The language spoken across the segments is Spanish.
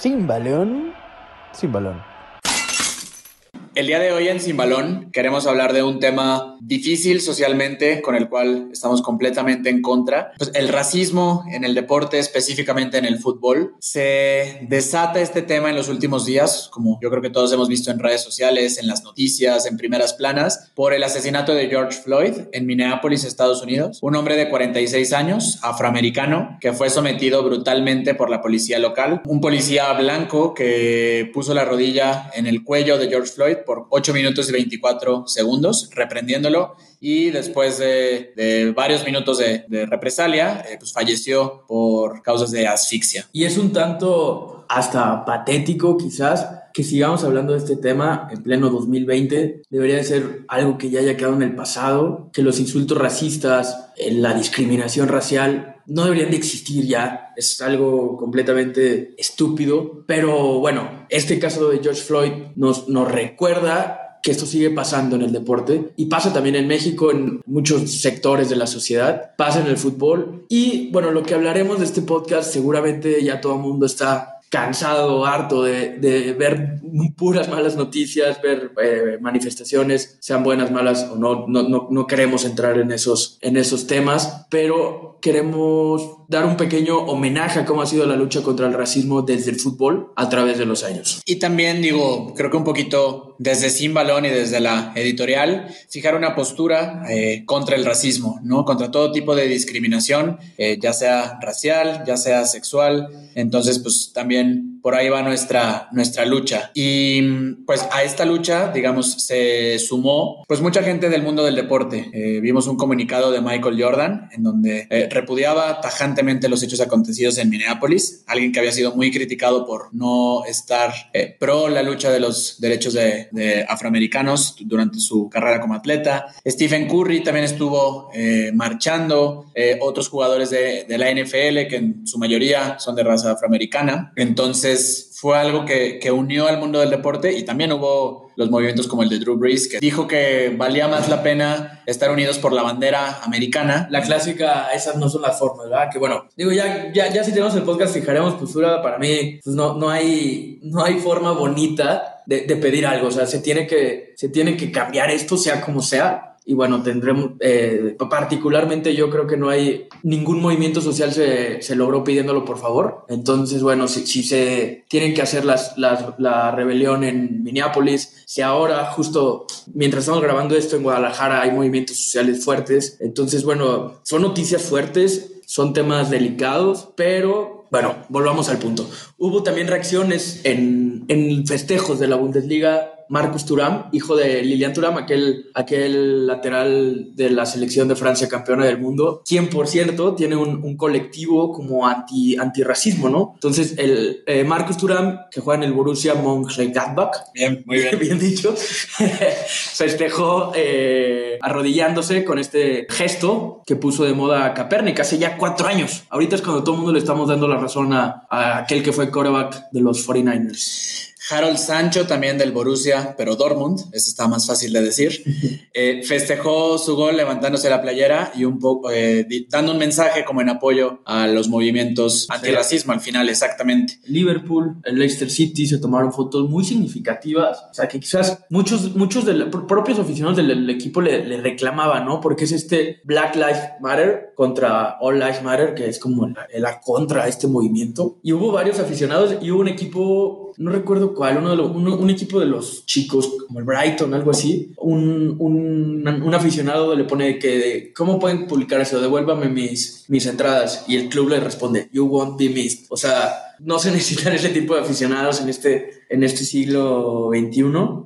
sin balón, sin balón. El día de hoy en Sin Balón queremos hablar de un tema difícil socialmente con el cual estamos completamente en contra. Pues el racismo en el deporte, específicamente en el fútbol. Se desata este tema en los últimos días, como yo creo que todos hemos visto en redes sociales, en las noticias, en primeras planas, por el asesinato de George Floyd en Minneapolis, Estados Unidos. Un hombre de 46 años, afroamericano, que fue sometido brutalmente por la policía local. Un policía blanco que puso la rodilla en el cuello de George Floyd por 8 minutos y 24 segundos, reprendiéndolo. Y después de, varios minutos de, represalia, eh, pues falleció por causas de asfixia. Y es un tanto hasta patético quizás que sigamos hablando de este tema en pleno 2020. Debería de ser algo que ya haya quedado en el pasado, que los insultos racistas, eh, la discriminación racial no deberían de existir ya. Es algo completamente estúpido. Pero bueno, este caso de George Floyd nos, nos recuerda que esto sigue pasando en el deporte y pasa también en México, en muchos sectores de la sociedad, pasa en el fútbol. Y bueno, lo que hablaremos de este podcast, seguramente ya todo el mundo está cansado, harto de, de, ver puras malas noticias, ver eh, manifestaciones, sean buenas, malas o no, no, no, no, queremos entrar en esos, en esos temas, pero queremos dar un pequeño homenaje a cómo ha sido la lucha contra el racismo desde el fútbol a través de los años. Y también digo, creo que un poquito desde Sin Balón y desde la editorial, fijar una postura eh, contra el racismo, ¿no? Contra todo tipo de discriminación, eh, ya sea racial, ya sea sexual. Entonces, pues también por ahí va nuestra, nuestra lucha. Y pues a esta lucha, digamos, se sumó pues mucha gente del mundo del deporte. Eh, vimos un comunicado de Michael Jordan en donde repudiaba tajantemente los hechos acontecidos en Minneapolis, alguien que había sido muy criticado por no estar pro la lucha de los derechos de, de afroamericanos durante su carrera como atleta. Stephen Curry también estuvo eh, marchando, eh, otros jugadores de, de, la NFL que en su mayoría son de raza afroamericana. Entonces fue algo que, que unió al mundo del deporte y también hubo los movimientos como el de Drew Brees, que dijo que valía más la pena estar unidos por la bandera americana. La clásica, esas no son las formas, ¿verdad? Que bueno, digo, ya, ya, ya si tenemos el podcast fijaremos postura, para mí, pues no, no, hay, no hay forma bonita de, de, pedir algo, o sea, se tiene, que, se tiene que cambiar esto, sea como sea, y bueno, tendremos, eh, particularmente yo creo que no hay ningún movimiento social se, se logró pidiéndolo por favor. Entonces, bueno, si, si se tienen que hacer las, las, la rebelión en Minneapolis, si ahora justo mientras estamos grabando esto en Guadalajara hay movimientos sociales fuertes, entonces, bueno, son noticias fuertes, son temas delicados, pero bueno, volvamos al punto. Hubo también reacciones en, en festejos de la Bundesliga Marcus Thuram, hijo de Lilian Thuram, aquel, aquel lateral de la selección de Francia campeona del mundo, quien por cierto tiene un, un colectivo como anti, antirracismo, ¿no? Entonces, el eh, Marcus Thuram, que juega en el Borussia Mönchengladbach, bien, muy bien, bien dicho, festejó eh, arrodillándose con este gesto que puso de moda Capernic hace ya cuatro años. Ahorita es cuando todo el mundo le estamos dando la razón a, a aquel que fue quarterback de los 49ers. Harold Sancho, también del Borussia, pero Dortmund, ese está más fácil de decir, eh, festejó su gol levantándose la playera y un poco eh, dando un mensaje como en apoyo a los movimientos antirracismo al final, exactamente. Liverpool, el Leicester City se tomaron fotos muy significativas, o sea que quizás muchos, muchos de los propios aficionados del, del equipo le, le, reclamaban, ¿no? Porque es este Black Lives Matter contra All Lives Matter, que es como la, la contra este movimiento. Y hubo varios aficionados y hubo un equipo, no recuerdo cuál, uno de los, un equipo de los chicos, como el Brighton, algo así, un, un, un aficionado le pone que, ¿cómo pueden publicar eso? Devuélvame mis, mis entradas. Y el club le responde, You won't be missed. O sea, no se necesitan ese tipo de aficionados en este, en este siglo XXI.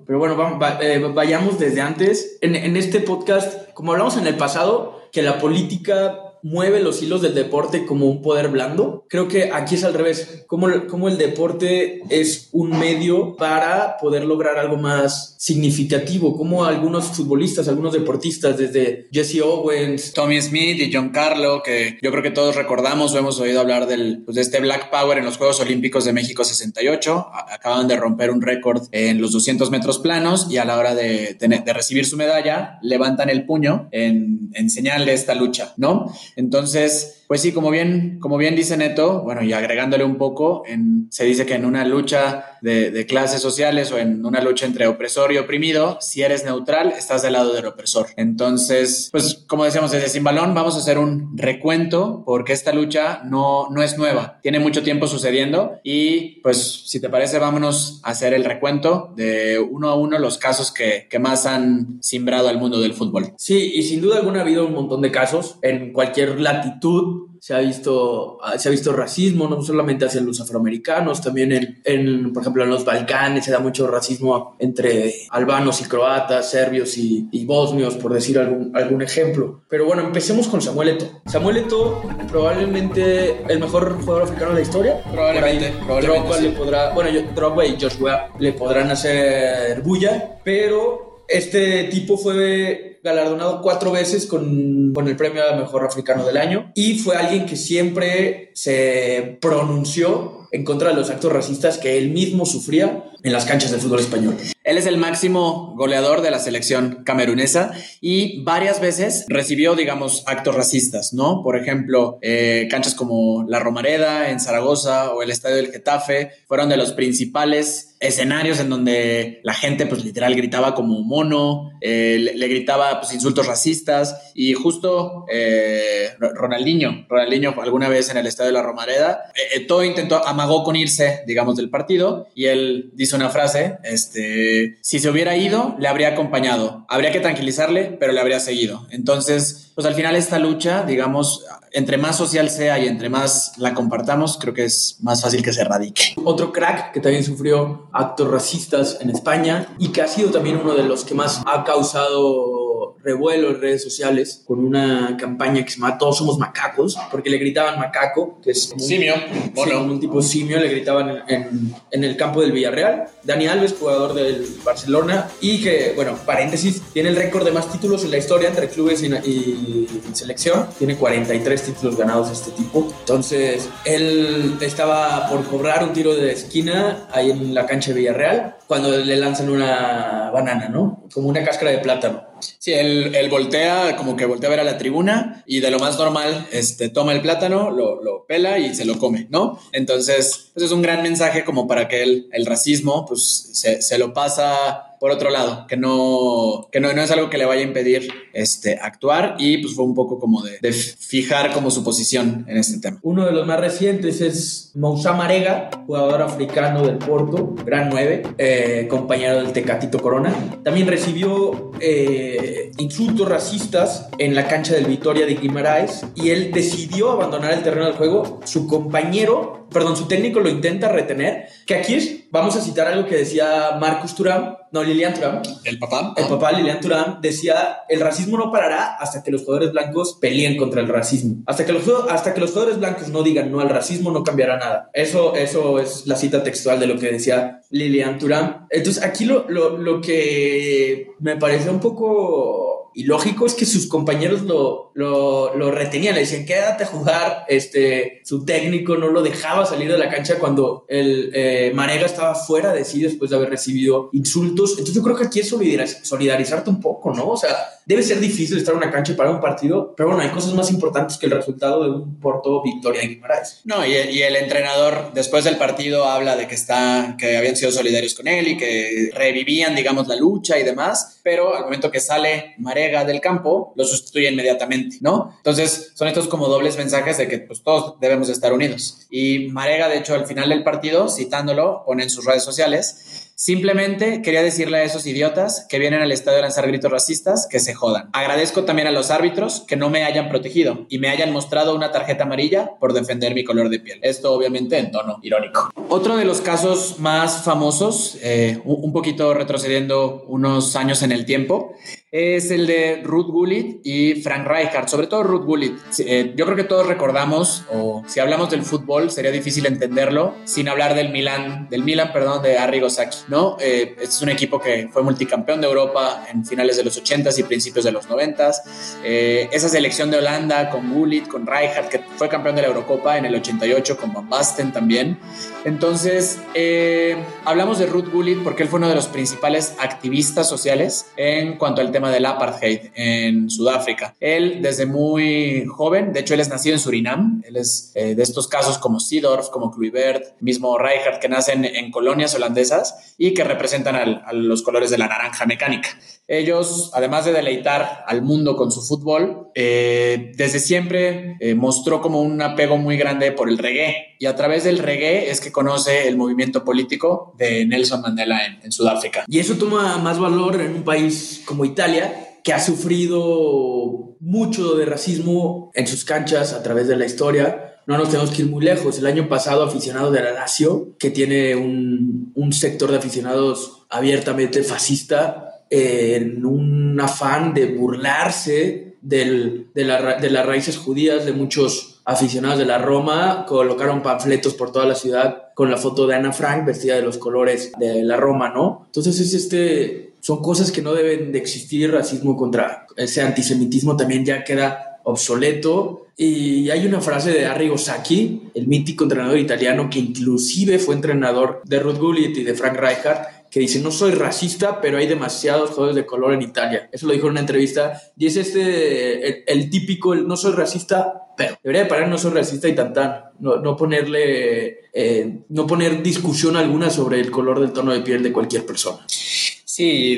Pero bueno, va, eh, vayamos desde antes. En, en este podcast, como hablamos en el pasado, que la política mueve los hilos del deporte como un poder blando. Creo que aquí es al revés, como, como el deporte es un medio para poder lograr algo más significativo, como algunos futbolistas, algunos deportistas, desde Jesse Owens, Tommy Smith y John Carlo, que yo creo que todos recordamos o hemos oído hablar del, pues de este Black Power en los Juegos Olímpicos de México 68. Acaban de romper un récord en los 200 metros planos y a la hora de, de, de recibir su medalla levantan el puño en, en señal de esta lucha, ¿no? Entonces, pues sí, como bien, como bien dice Neto, bueno, y agregándole un poco, en, se dice que en una lucha de, clases sociales o en una lucha entre opresor y oprimido, si eres neutral, estás del lado del opresor. Entonces, pues como decíamos desde Sin Balón, vamos a hacer un recuento porque esta lucha no, no es nueva, tiene mucho tiempo sucediendo y pues si te parece, vámonos a hacer el recuento de uno a uno los casos que, que más han simbrado al mundo del fútbol. Sí, y sin duda alguna ha habido un montón de casos en cualquier latitud se ha visto, se ha visto racismo, no solamente hacia los afroamericanos, también en, en, por ejemplo, en los Balcanes se da mucho racismo entre albanos y croatas, serbios y, y bosnios, por decir algún, algún ejemplo. Pero bueno, empecemos con Samuel Eto'o. Samuel Eto'o, probablemente el mejor jugador africano de la historia. Probablemente, probablemente Drogba sí. le podrá, bueno, yo, Drogba y Joshua le podrán hacer bulla, pero este tipo fue galardonado cuatro veces con, el premio a Mejor Africano del Año. Y fue alguien que siempre se pronunció en contra de los actos racistas que él mismo sufría en las canchas del fútbol español. Él es el máximo goleador de la selección camerunesa y varias veces recibió, digamos, actos racistas, ¿no? Por ejemplo, eh, canchas como la Romareda en Zaragoza o el Estadio del Getafe fueron de los principales escenarios en donde la gente, pues literal, gritaba como mono, eh, le, le, gritaba pues, insultos racistas y justo eh, Ronaldinho, Ronaldinho alguna vez en el Estadio de la Romareda, eh, todo intentó, amagó con irse, digamos, del partido y él dice una frase, este, si se hubiera ido, le habría acompañado, habría que tranquilizarle, pero le habría seguido. Entonces, pues al final esta lucha, digamos, entre más social sea y entre más la compartamos, creo que es más fácil que se erradique. Otro crack que también sufrió actos racistas en España y que ha sido también uno de los que más ha causado revuelo en redes sociales con una campaña que se llama Todos somos macacos, porque le gritaban macaco, que es simio, bueno. un tipo simio, le gritaban en, en, en, el campo del Villarreal. Dani Alves, jugador del Barcelona, y que, bueno, paréntesis, tiene el récord de más títulos en la historia entre clubes y, y, y selección, tiene 43 títulos ganados este tipo. Entonces, él estaba por cobrar un tiro de esquina ahí en la cancha de Villarreal cuando le lanzan una banana, ¿no? Como una cáscara de plátano. Sí, él, él, voltea, como que voltea a ver a la tribuna y de lo más normal, este, toma el plátano, lo, lo pela y se lo come, ¿no? Entonces, pues es un gran mensaje como para que el, el racismo, pues, se, se lo pasa por otro lado, que no, que no, no es algo que le vaya a impedir este, actuar y pues fue un poco como de, de, fijar como su posición en este tema. Uno de los más recientes es Moussa Marega, jugador africano del Porto, gran 9, eh, compañero del Tecatito Corona. También recibió eh, insultos racistas en la cancha del Vitoria de Guimaraes y él decidió abandonar el terreno del juego. Su compañero, perdón, su técnico lo intenta retener, que aquí es, vamos a citar algo que decía Marcus Thuram, no, Lilian Thuram. El papá. El papá Lilian Thuram decía, el racismo no parará hasta que los jugadores blancos peleen contra el racismo. Hasta que los, hasta que los jugadores blancos no digan no al racismo, no cambiará nada. Eso, eso es la cita textual de lo que decía Lilian Thuram. Entonces, aquí lo, lo, lo que me parece un poco ilógico es que sus compañeros lo, lo, lo, retenían, le decían, quédate a jugar, este, su técnico no lo dejaba salir de la cancha cuando el eh, Marega estaba fuera de sí después de haber recibido insultos. Entonces yo creo que aquí es solidariz solidarizarte un poco, ¿no? O sea, debe ser difícil estar en una cancha para un partido, pero bueno, hay cosas más importantes que el resultado de un Porto Victoria de Guimaraes. No, y, y el entrenador después del partido habla de que, está, que habían sido solidarios con él y que revivían, digamos, la lucha y demás, pero al momento que sale Marega del campo, lo sustituye inmediatamente, ¿no? Entonces, son estos como dobles mensajes de que pues todos debemos estar unidos. Y Marega, de hecho, al final del partido, citándolo, pone en sus redes sociales, Simplemente quería decirle a esos idiotas que vienen al estadio a lanzar gritos racistas que se jodan. Agradezco también a los árbitros que no me hayan protegido y me hayan mostrado una tarjeta amarilla por defender mi color de piel. Esto obviamente en tono irónico. Otro de los casos más famosos, eh, un poquito retrocediendo unos años en el tiempo, es el de Ruth Gullit y Frank Rijkaard, sobre todo Ruth Gullit. Eh, yo creo que todos recordamos, o si hablamos del fútbol, sería difícil entenderlo sin hablar del Milan, del Milan, perdón, de Arrigo Sacchi. ¿No? Eh, este es un equipo que fue multicampeón de Europa en finales de los 80s y principios de los 90s. Eh, esa selección de Holanda con Gullit, con Rijkaard, que fue campeón de la Eurocopa en el 88 con Van Basten también. Entonces, eh, hablamos de Ruth Gullit porque él fue uno de los principales activistas sociales en cuanto al tema del apartheid en Sudáfrica. Él desde muy joven, de hecho él es nacido en Surinam, él es de estos casos como Seedorf, como Kluivert, mismo Rijkaard, que nacen en colonias holandesas y que representan a los colores de la naranja mecánica. Ellos, además de deleitar al mundo con su fútbol, eh, desde siempre eh, mostró como un apego muy grande por el reggae. Y a través del reggae es que conoce el movimiento político de Nelson Mandela en Sudáfrica. Y eso toma más valor en un país como Italia, que ha sufrido mucho de racismo en sus canchas a través de la historia no nos tenemos que ir muy lejos. El año pasado, aficionados de la Lazio, que tiene un, un sector de aficionados abiertamente fascista, en un afán de burlarse del, de, la, de, las raíces judías de muchos aficionados de la Roma, colocaron panfletos por toda la ciudad con la foto de Ana Frank vestida de los colores de la Roma, ¿no? Entonces es este, son cosas que no deben de existir, racismo contra ese antisemitismo también ya queda obsoleto y hay una frase de Arrigo Sacchi, el mítico entrenador italiano que inclusive fue entrenador de Ruth Gullit y de Frank Rijkaard, que dice, no soy racista, pero hay demasiados jugadores de color en Italia. Eso lo dijo en una entrevista. Y es este, el, típico, no soy racista, pero debería parar no soy racista y tan tan. No, no ponerle, eh, no poner discusión alguna sobre el color del tono de piel de cualquier persona. Sí,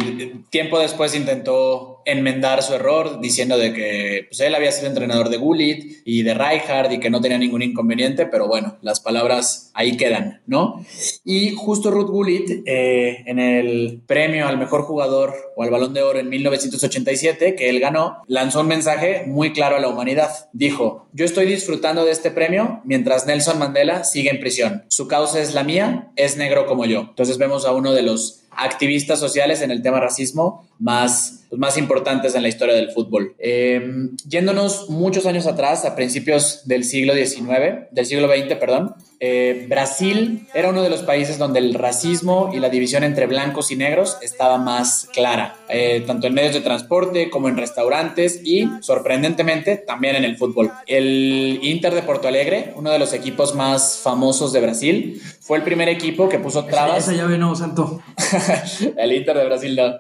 tiempo después intentó enmendar su error diciendo de que pues, él había sido entrenador de Gullit y de Rijkaard y que no tenía ningún inconveniente, pero bueno, las palabras ahí quedan, ¿no? Y justo Ruth Gullit, eh, en el premio al mejor jugador o al balón de oro en 1987, que él ganó, lanzó un mensaje muy claro a la humanidad. Dijo, yo estoy disfrutando de este premio mientras Nelson Mandela sigue en prisión. Su causa es la mía, es negro como yo. Entonces vemos a uno de los activistas sociales en el tema racismo más, pues, más importantes en la historia del fútbol. Eh, yéndonos muchos años atrás, a principios del siglo XIX, del siglo XX, perdón, eh, Brasil era uno de los países donde el racismo y la división entre blancos y negros estaba más clara, eh, tanto en medios de transporte como en restaurantes y, sorprendentemente, también en el fútbol. El Inter de Porto Alegre, uno de los equipos más famosos de Brasil, fue el primer equipo que puso trabas. Esa, llave no, Santo. el Inter de Brasil no.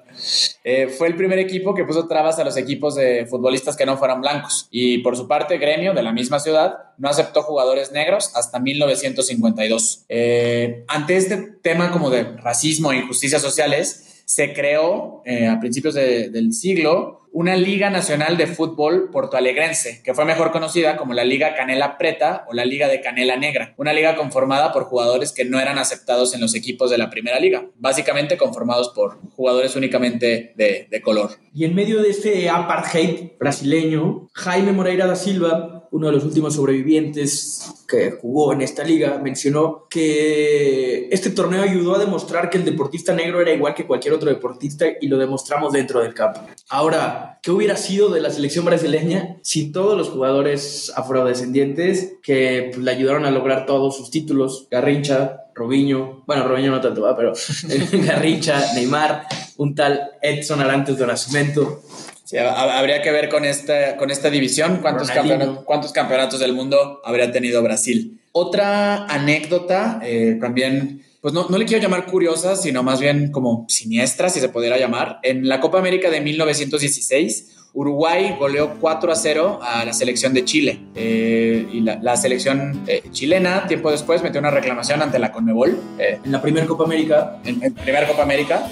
Eh, fue el primer equipo que puso trabas a los equipos de futbolistas que no fueran blancos. Y por su parte, Gremio, de la misma ciudad, no aceptó jugadores negros hasta 1952. Eh, ante este tema como de racismo e injusticias sociales, se creó eh, a principios del siglo una Liga Nacional de Fútbol Portoalegrense, que fue mejor conocida como la Liga Canela Preta o la Liga de Canela Negra, una liga conformada por jugadores que no eran aceptados en los equipos de la primera liga, básicamente conformados por jugadores únicamente de, de color. Y en medio de este apartheid brasileño, Jaime Moreira da Silva, uno de los últimos sobrevivientes que jugó en esta liga, mencionó que este torneo ayudó a demostrar que el deportista negro era igual que cualquier otro deportista y lo demostramos dentro del campo. Ahora, ¿qué hubiera sido de la selección brasileña sin todos los jugadores afrodescendientes que pues, le ayudaron a lograr todos sus títulos? Garrincha, Robinho, bueno, Robinho no tanto, pero Garrincha, Neymar, un tal Edson Arantes de Nacimiento. Sí, habría que ver con esta, con esta división cuántos campeonatos, cuántos campeonatos del mundo habría tenido Brasil. Otra anécdota, eh, también pues no, no, le quiero llamar curiosa, sino más bien como siniestra, si se pudiera llamar. En la Copa América de 1916, Uruguay goleó 4 a 0 a la selección de Chile. Eh, y la, selección eh, chilena, tiempo después, metió una reclamación ante la Conmebol. En la primera Copa América. En, la primera Copa América.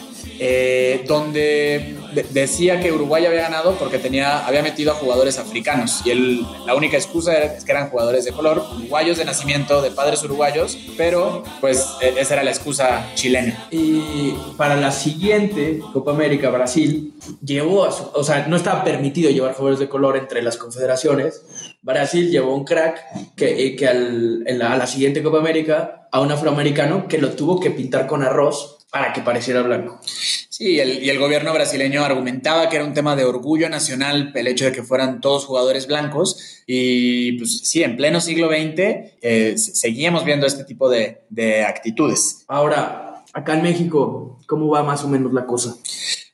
Donde decía que Uruguay había ganado porque tenía, había metido a jugadores africanos y él, la única excusa era que eran jugadores de color, uruguayos de nacimiento, de padres uruguayos, pero pues e, esa era la excusa chilena. Y para la siguiente Copa América, Brasil llevó, a o sea, no estaba permitido llevar jugadores de color entre las confederaciones. Brasil llevó un crack que, eh, que al, a la siguiente Copa América a un afroamericano que lo tuvo que pintar con arroz para que pareciera blanco. Sí, el, y el gobierno brasileño argumentaba que era un tema de orgullo nacional el hecho de que fueran todos jugadores blancos y pues sí, en pleno siglo XX eh, seguíamos viendo este tipo de, de actitudes. Ahora, Acá en México, ¿cómo va más o menos la cosa?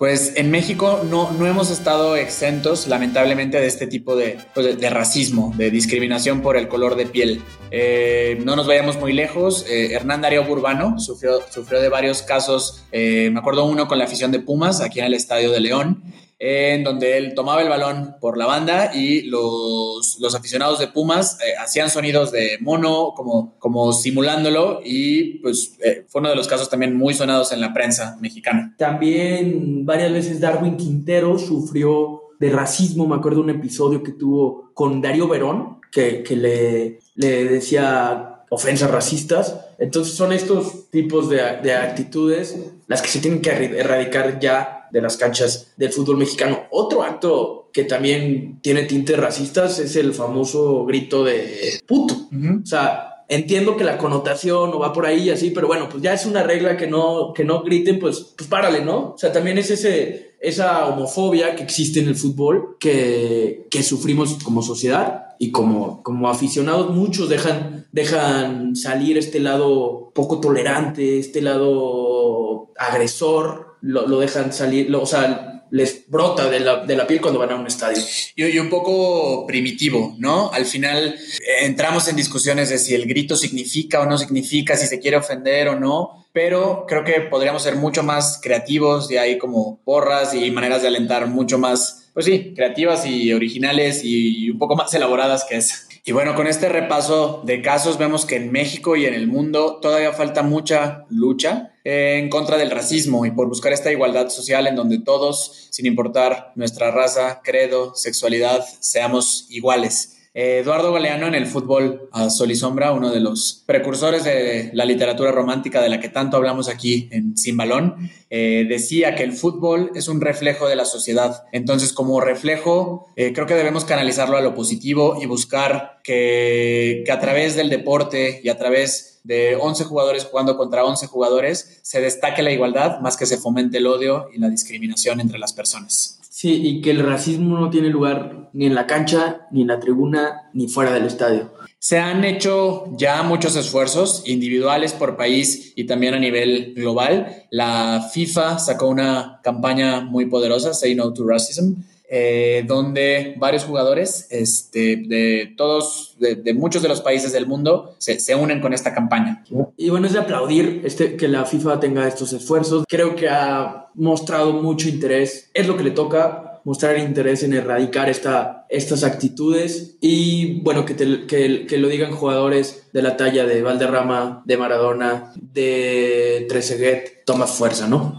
Pues en México no, no hemos estado exentos, lamentablemente, de este tipo de, pues, de, racismo, de discriminación por el color de piel. Eh, no nos vayamos muy lejos. Eh, Hernán Darío Burbano sufrió, sufrió de varios casos. Eh, me acuerdo uno con la afición de Pumas, aquí en el Estadio de León en donde él tomaba el balón por la banda y los, los aficionados de Pumas eh, hacían sonidos de mono, como, como simulándolo, y pues eh, fue uno de los casos también muy sonados en la prensa mexicana. También varias veces Darwin Quintero sufrió de racismo, me acuerdo un episodio que tuvo con Darío Verón, que, que le, le decía ofensas racistas. Entonces son estos tipos de, de actitudes las que se tienen que erradicar ya de las canchas del fútbol mexicano. Otro acto que también tiene tintes racistas es el famoso grito de puto. O sea, entiendo que la connotación no va por ahí y así, pero bueno, pues ya es una regla que no, que no griten, pues, pues párale, ¿no? O sea, también es ese, esa homofobia que existe en el fútbol que, que sufrimos como sociedad y como, como aficionados. Muchos dejan, dejan salir este lado poco tolerante, este lado agresor lo, dejan salir, o sea, les brota de la, de la, piel cuando van a un estadio. Y, y, un poco primitivo, ¿no? Al final eh, entramos en discusiones de si el grito significa o no significa, si se quiere ofender o no, pero creo que podríamos ser mucho más creativos y hay como porras y maneras de alentar mucho más, pues sí, creativas y originales y un poco más elaboradas que esa. Y bueno, con este repaso de casos vemos que en México y en el mundo todavía falta mucha lucha en contra del racismo y por buscar esta igualdad social en donde todos, sin importar nuestra raza, credo, sexualidad, seamos iguales. Eduardo Galeano en el fútbol a sol y sombra, uno de los precursores de la literatura romántica de la que tanto hablamos aquí en Sin Balón, eh, decía que el fútbol es un reflejo de la sociedad. Entonces, como reflejo, eh, creo que debemos canalizarlo a lo positivo y buscar que, que a través del deporte y a través de 11 jugadores jugando contra 11 jugadores se destaque la igualdad más que se fomente el odio y la discriminación entre las personas. Sí, y que el racismo no tiene lugar ni en la cancha, ni en la tribuna, ni fuera del estadio. Se han hecho ya muchos esfuerzos individuales por país y también a nivel global. La FIFA sacó una campaña muy poderosa, Say No to Racism, eh, donde varios jugadores este, de todos, de, muchos de los países del mundo, se, se, unen con esta campaña. Y bueno, es de aplaudir este, que la FIFA tenga estos esfuerzos. Creo que ha mostrado mucho interés. Es lo que le toca, mostrar interés en erradicar esta, estas actitudes y bueno, que, que, que, lo digan jugadores de la talla de Valderrama, de Maradona, de Trezeguet, toma fuerza, ¿no?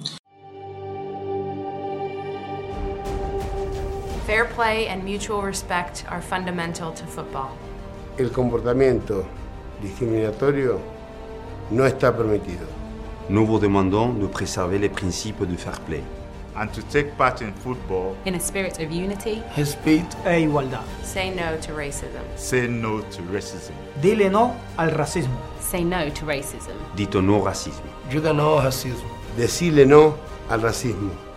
Fair play and mutual respect are fundamental to football. El comportamiento discriminatorio no está permitido. Nous vous demandons de préserver les principes du fair play. And to take part in football in a spirit of unity, respeito e igualdad. Say no to racism. Say no to racism. Dile no al racismo. Say no to racism. Dito no racismo. Diga no al racismo. No al racismo.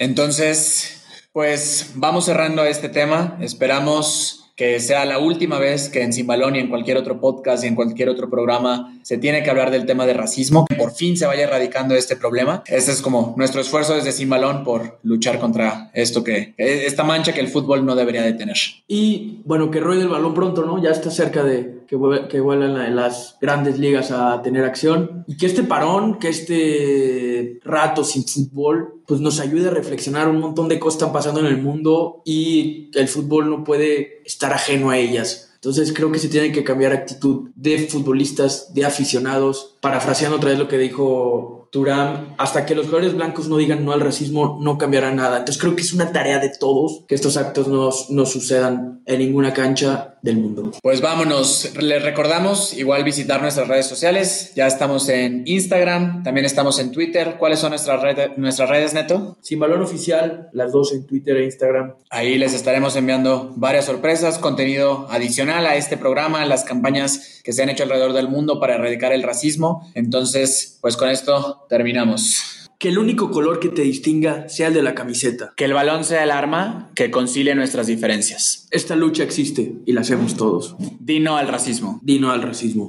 Entonces, pues vamos cerrando este tema. Esperamos que sea la última vez que en Sin Balón y en cualquier otro podcast y en cualquier otro programa se tiene que hablar del tema de racismo, que por fin se vaya erradicando este problema. Este es como nuestro esfuerzo desde Sin Balón por luchar contra esto que, esta mancha que el fútbol no debería de tener. Y bueno, que ruede el balón pronto, ¿no? Ya está cerca de que, en las grandes ligas a tener acción y que este parón, que este rato sin fútbol, pues nos ayude a reflexionar un montón de cosas están pasando en el mundo y el fútbol no puede estar ajeno a ellas. Entonces creo que se tiene que cambiar actitud de futbolistas, de aficionados, parafraseando otra vez lo que dijo Turam, hasta que los jugadores blancos no digan no al racismo, no cambiará nada. Entonces creo que es una tarea de todos que estos actos no, no sucedan en ninguna cancha del mundo. Pues vámonos, les recordamos igual visitar nuestras redes sociales, ya estamos en Instagram, también estamos en Twitter. ¿Cuáles son nuestras, redes, nuestras redes, Neto? Sin Balón Oficial, las dos en Twitter e Instagram. Ahí les estaremos enviando varias sorpresas, contenido adicional a este programa, las campañas que se han hecho alrededor del mundo para erradicar el racismo. Entonces, pues con esto terminamos. Que el único color que te distinga sea el de la camiseta. Que el balón sea el arma que concilie nuestras diferencias. Esta lucha existe y la hacemos todos. Dino al racismo. Dino al racismo.